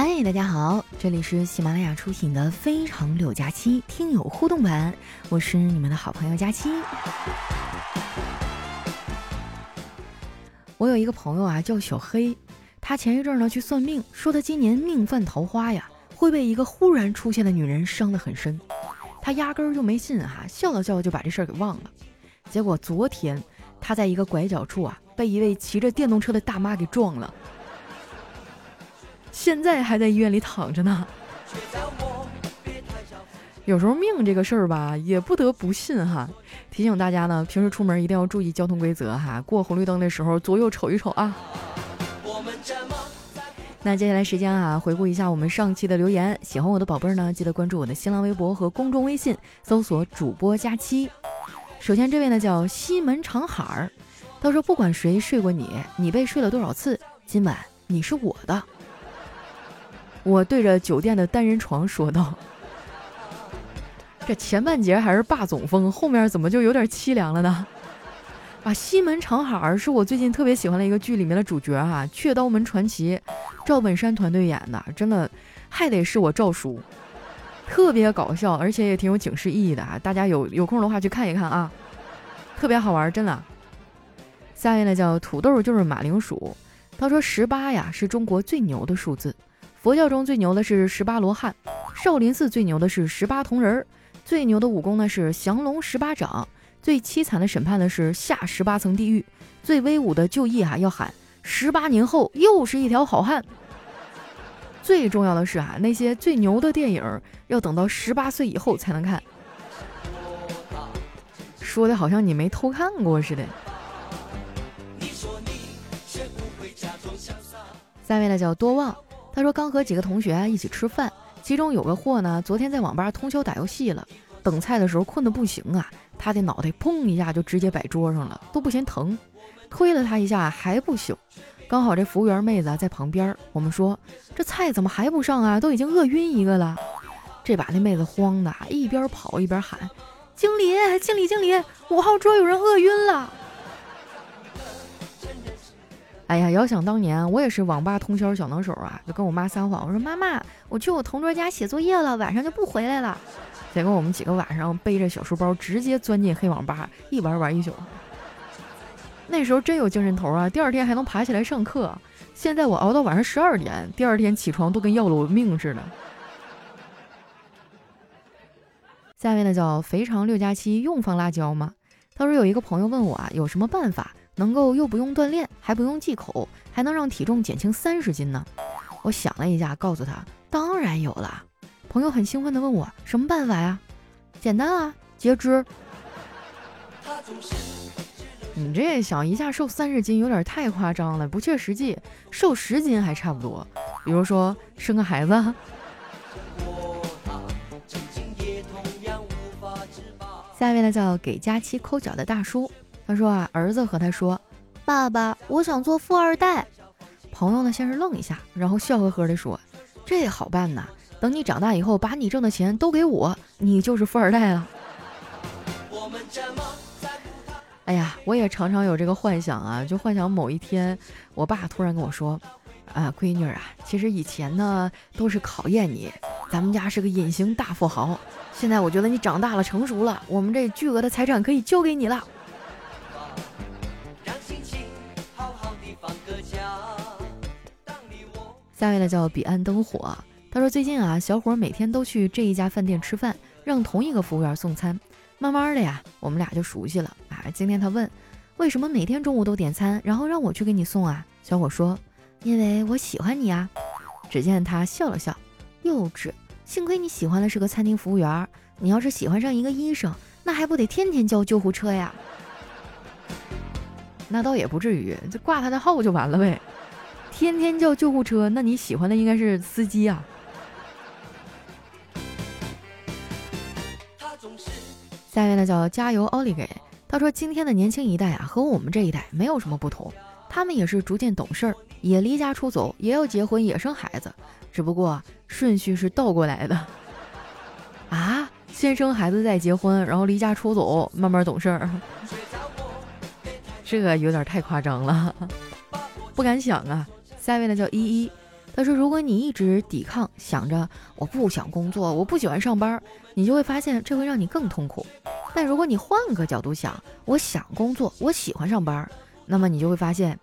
嗨，大家好，这里是喜马拉雅出品的《非常六加七》听友互动版，我是你们的好朋友佳期。我有一个朋友啊，叫小黑，他前一阵呢去算命，说他今年命犯桃花呀，会被一个忽然出现的女人伤得很深。他压根儿就没信哈，笑了笑就把这事儿给忘了。结果昨天他在一个拐角处啊，被一位骑着电动车的大妈给撞了。现在还在医院里躺着呢。有时候命这个事儿吧，也不得不信哈。提醒大家呢，平时出门一定要注意交通规则哈。过红绿灯的时候，左右瞅一瞅啊。那接下来时间啊，回顾一下我们上期的留言。喜欢我的宝贝儿呢，记得关注我的新浪微博和公众微信，搜索主播佳期。首先这位呢叫西门长海儿，他说不管谁睡过你，你被睡了多少次，今晚你是我的。我对着酒店的单人床说道：“这前半截还是霸总风，后面怎么就有点凄凉了呢？”啊，西门长海是我最近特别喜欢的一个剧里面的主角哈，《雀刀门传奇》，赵本山团队演的，真的还得是我赵叔，特别搞笑，而且也挺有警示意义的啊！大家有有空的话去看一看啊，特别好玩，真的。下一位呢叫土豆就是马铃薯，他说十八呀是中国最牛的数字。佛教中最牛的是十八罗汉，少林寺最牛的是十八铜人儿，最牛的武功呢是降龙十八掌，最凄惨的审判呢是下十八层地狱，最威武的就义啊要喊十八年后又是一条好汉。最重要的是啊，那些最牛的电影要等到十八岁以后才能看。说的好像你没偷看过似的。下位呢叫多望。他说刚和几个同学一起吃饭，其中有个货呢，昨天在网吧通宵打游戏了，等菜的时候困得不行啊，他的脑袋砰一下就直接摆桌上了，都不嫌疼，推了他一下还不醒，刚好这服务员妹子在旁边，我们说这菜怎么还不上啊？都已经饿晕一个了，这把那妹子慌的一边跑一边喊：“经理，经理，经理，五号桌有人饿晕了。”哎呀，遥想当年，我也是网吧通宵小能手啊，就跟我妈撒谎，我说妈妈，我去我同桌家写作业了，晚上就不回来了。结果我们几个晚上背着小书包，直接钻进黑网吧，一玩玩一宿。那时候真有精神头啊，第二天还能爬起来上课。现在我熬到晚上十二点，第二天起床都跟要了我命似的。下面呢叫肥肠六加七，用放辣椒吗？他说有一个朋友问我啊，有什么办法？能够又不用锻炼，还不用忌口，还能让体重减轻三十斤呢？我想了一下，告诉他当然有了。朋友很兴奋地问我什么办法呀？简单啊，截肢。你这想一下瘦三十斤有点太夸张了，不切实际。瘦十斤还差不多。比如说生个孩子。下一位呢叫给佳期抠脚的大叔。他说啊，儿子和他说：“爸爸，我想做富二代。”朋友呢，先是愣一下，然后笑呵呵地说：“这好办呐，等你长大以后，把你挣的钱都给我，你就是富二代了。”哎呀，我也常常有这个幻想啊，就幻想某一天，我爸突然跟我说：“啊，闺女啊，其实以前呢都是考验你，咱们家是个隐形大富豪，现在我觉得你长大了，成熟了，我们这巨额的财产可以交给你了。”下位呢叫彼岸灯火，他说最近啊，小伙每天都去这一家饭店吃饭，让同一个服务员送餐，慢慢的呀，我们俩就熟悉了啊。今天他问，为什么每天中午都点餐，然后让我去给你送啊？小伙说，因为我喜欢你啊。只见他笑了笑，幼稚，幸亏你喜欢的是个餐厅服务员，你要是喜欢上一个医生，那还不得天天叫救护车呀？那倒也不至于，就挂他的号就完了呗。天天叫救护车，那你喜欢的应该是司机啊。下一位呢叫加油奥利给，他说今天的年轻一代啊和我们这一代没有什么不同，他们也是逐渐懂事儿，也离家出走，也要结婚，也生孩子，只不过顺序是倒过来的。啊，先生孩子再结婚，然后离家出走，慢慢懂事儿，这有点太夸张了，不敢想啊。下一位呢叫依依，他说，如果你一直抵抗，想着我不想工作，我不喜欢上班，你就会发现这会让你更痛苦。但如果你换个角度想，我想工作，我喜欢上班，那么你就会发现，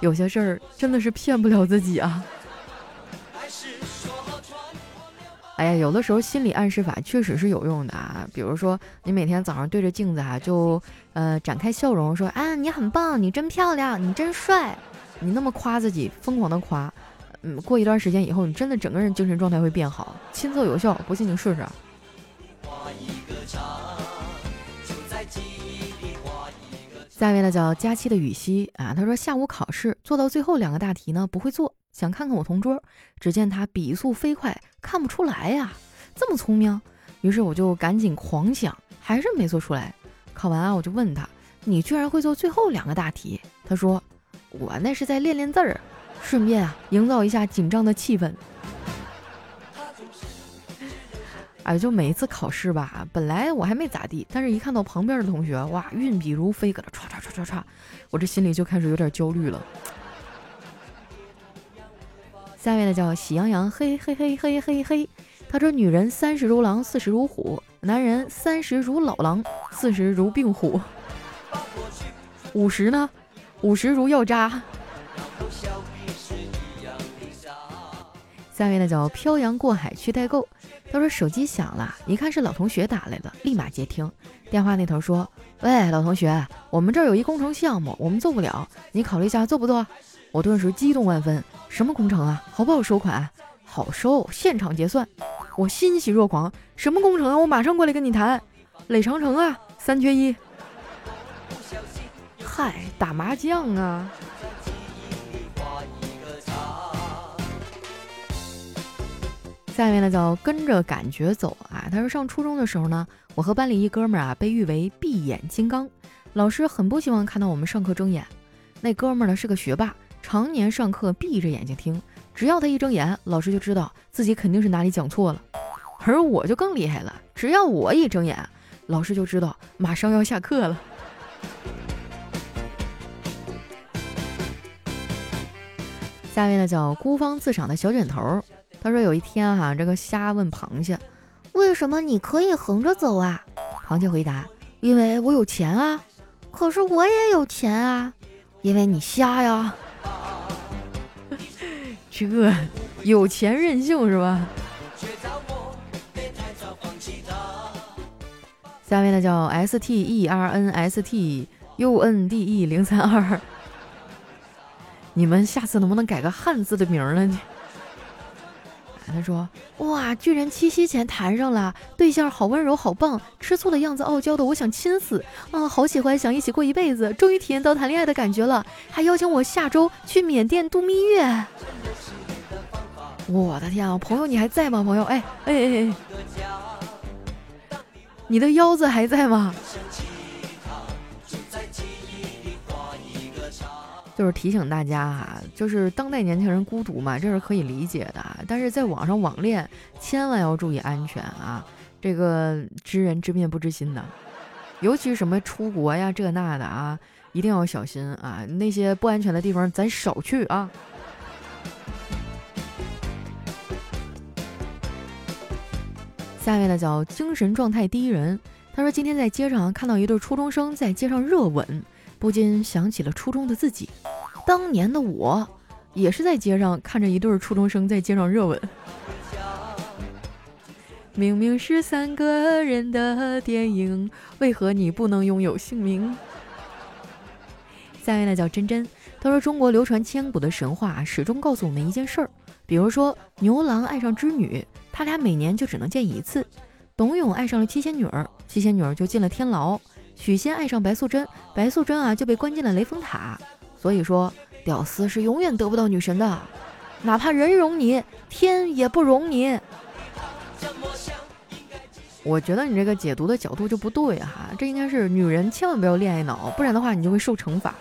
有些事儿真的是骗不了自己啊。哎呀，有的时候心理暗示法确实是有用的啊。比如说，你每天早上对着镜子啊，就呃展开笑容，说啊你很棒，你真漂亮，你真帅，你那么夸自己，疯狂的夸，嗯，过一段时间以后，你真的整个人精神状态会变好，亲测有效，不信你试试。下一位呢叫佳期的雨熙啊，他说下午考试做到最后两个大题呢不会做。想看看我同桌，只见他笔速飞快，看不出来呀，这么聪明。于是我就赶紧狂想，还是没做出来。考完啊，我就问他：“你居然会做最后两个大题？”他说：“我那是在练练字儿，顺便啊，营造一下紧张的气氛。”哎，就每一次考试吧，本来我还没咋地，但是一看到旁边的同学，哇，运笔如飞，搁那唰唰唰唰唰，我这心里就开始有点焦虑了。下面的叫喜羊羊，嘿嘿嘿嘿嘿嘿。他说：“女人三十如狼，四十如虎；男人三十如老狼，四十如病虎。五十呢？五十如药渣。”下面的叫漂洋过海去代购。他说：“手机响了，一看是老同学打来的，立马接听。电话那头说：‘喂，老同学，我们这儿有一工程项目，我们做不了，你考虑一下做不做？’我顿时激动万分。”什么工程啊？好不好收款？好收，现场结算。我欣喜若狂。什么工程啊？我马上过来跟你谈。垒长城啊，三缺一。嗨，打麻将啊。下面呢叫跟着感觉走啊。他说上初中的时候呢，我和班里一哥们儿啊被誉为闭眼金刚，老师很不希望看到我们上课睁眼。那哥们儿呢是个学霸。常年上课闭着眼睛听，只要他一睁眼，老师就知道自己肯定是哪里讲错了。而我就更厉害了，只要我一睁眼，老师就知道马上要下课了。下面呢叫孤芳自赏的小卷头，他说有一天哈，这个虾问螃蟹，为什么你可以横着走啊？螃蟹回答，因为我有钱啊。可是我也有钱啊，因为你瞎呀。这有钱任性是吧？下面呢叫 S T E R N S T U N D E 零三二，你们下次能不能改个汉字的名儿呢？他说：“哇，居然七夕前谈上了对象，好温柔，好棒，吃醋的样子，傲娇的，我想亲死啊！好喜欢，想一起过一辈子，终于体验到谈恋爱的感觉了，还邀请我下周去缅甸度蜜月。”我的天啊，朋友你还在吗？朋友，哎哎哎哎，你的腰子还在吗？就是提醒大家哈，就是当代年轻人孤独嘛，这是可以理解的。但是在网上网恋，千万要注意安全啊！这个知人知面不知心的，尤其什么出国呀这那的啊，一定要小心啊！那些不安全的地方咱少去啊。下面呢叫精神状态第一人，他说今天在街上看到一对初中生在街上热吻，不禁想起了初中的自己，当年的我也是在街上看着一对初中生在街上热吻。明明是三个人的电影，为何你不能拥有姓名？下面呢叫真真，他说中国流传千古的神话始终告诉我们一件事儿，比如说牛郎爱上织女。他俩每年就只能见一次。董永爱上了七仙女儿，七仙女儿就进了天牢。许仙爱上白素贞，白素贞啊就被关进了雷峰塔。所以说，屌丝是永远得不到女神的，哪怕人容你，天也不容你。我觉得你这个解读的角度就不对哈，这应该是女人千万不要恋爱脑，不然的话你就会受惩罚。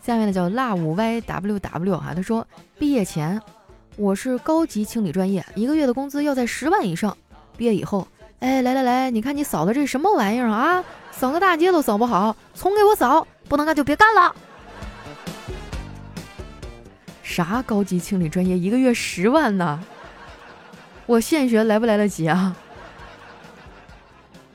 下面呢叫 loveyww 哈，他说毕业前。我是高级清理专业，一个月的工资要在十万以上。毕业以后，哎，来来来，你看你扫的这什么玩意儿啊？扫个大街都扫不好，重给我扫！不能干就别干了。啥高级清理专业一个月十万呢？我现学来不来得及啊？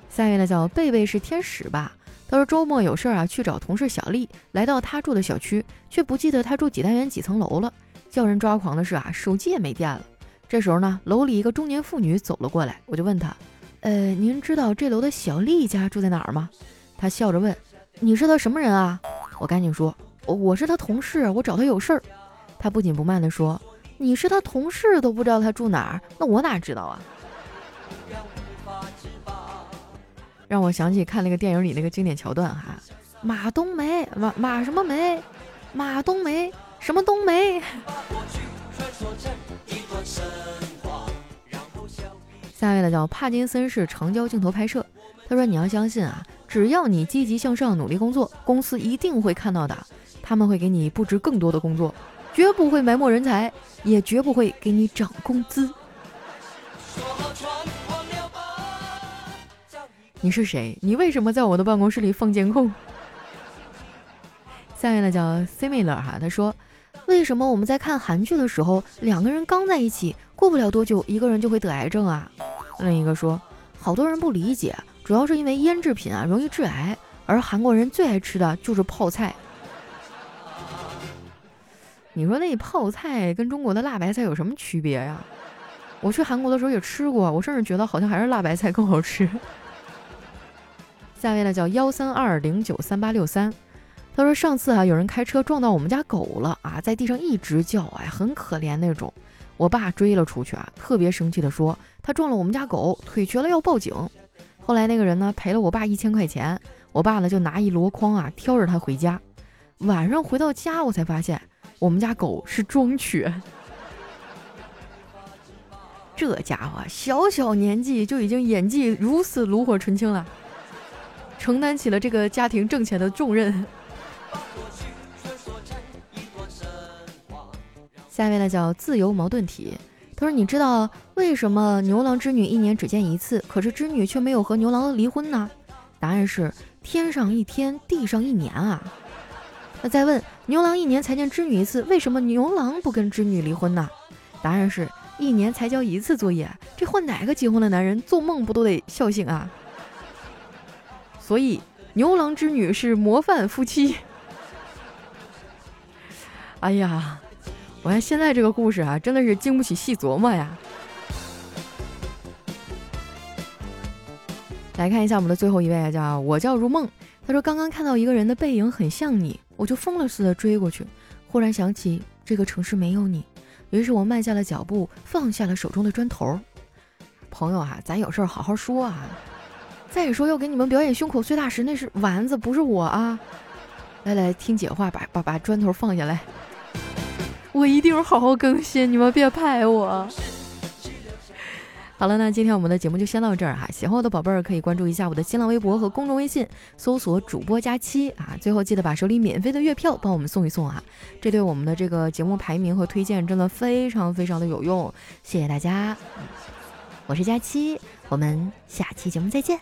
下一位呢叫贝贝是天使吧？他说周末有事儿啊，去找同事小丽，来到他住的小区，却不记得他住几单元几层楼了。叫人抓狂的是啊，手机也没电了。这时候呢，楼里一个中年妇女走了过来，我就问他，呃，您知道这楼的小丽家住在哪儿吗？他笑着问，你是他什么人啊？我赶紧说，我是他同事，我找他有事儿。他不紧不慢地说，你是他同事都不知道他住哪儿，那我哪知道啊？让我想起看那个电影里那个经典桥段哈，马冬梅，马马什么梅，马冬梅，什么冬梅？下一位呢叫帕金森式长焦镜头拍摄，他说你要相信啊，只要你积极向上努力工作，公司一定会看到的，他们会给你布置更多的工作，绝不会埋没人才，也绝不会给你涨工资。你是谁？你为什么在我的办公室里放监控？下面呢叫 similar 哈，他说，为什么我们在看韩剧的时候，两个人刚在一起，过不了多久，一个人就会得癌症啊？另一个说，好多人不理解，主要是因为腌制品啊容易致癌，而韩国人最爱吃的就是泡菜。你说那泡菜跟中国的辣白菜有什么区别呀？我去韩国的时候也吃过，我甚至觉得好像还是辣白菜更好吃。下位呢叫幺三二零九三八六三，他说上次啊有人开车撞到我们家狗了啊，在地上一直叫，哎，很可怜那种。我爸追了出去啊，特别生气的说他撞了我们家狗，腿瘸了要报警。后来那个人呢赔了我爸一千块钱，我爸呢就拿一箩筐啊挑着他回家。晚上回到家我才发现我们家狗是装瘸，这家伙小小年纪就已经演技如此炉火纯青了。承担起了这个家庭挣钱的重任。下一位呢叫自由矛盾体，他说：“你知道为什么牛郎织女一年只见一次，可是织女却没有和牛郎离婚呢？答案是天上一天，地上一年啊。那再问牛郎一年才见织女一次，为什么牛郎不跟织女离婚呢？答案是一年才交一次作业，这换哪个结婚的男人做梦不都得笑醒啊？”所以，牛郎织女是模范夫妻。哎呀，我看现在这个故事啊，真的是经不起细琢磨呀。来看一下我们的最后一位，叫我叫如梦。他说：“刚刚看到一个人的背影很像你，我就疯了似的追过去。忽然想起这个城市没有你，于是我慢下了脚步，放下了手中的砖头。朋友啊，咱有事儿好好说啊。”再说要给你们表演胸口碎大石，那是丸子，不是我啊！来来，听姐话，把把把砖头放下来。我一定好好更新，你们别拍我。好了，那今天我们的节目就先到这儿哈。喜欢我的宝贝儿可以关注一下我的新浪微博和公众微信，搜索主播佳期啊。最后记得把手里免费的月票帮我们送一送啊，这对我们的这个节目排名和推荐真的非常非常的有用。谢谢大家。我是佳期，我们下期节目再见。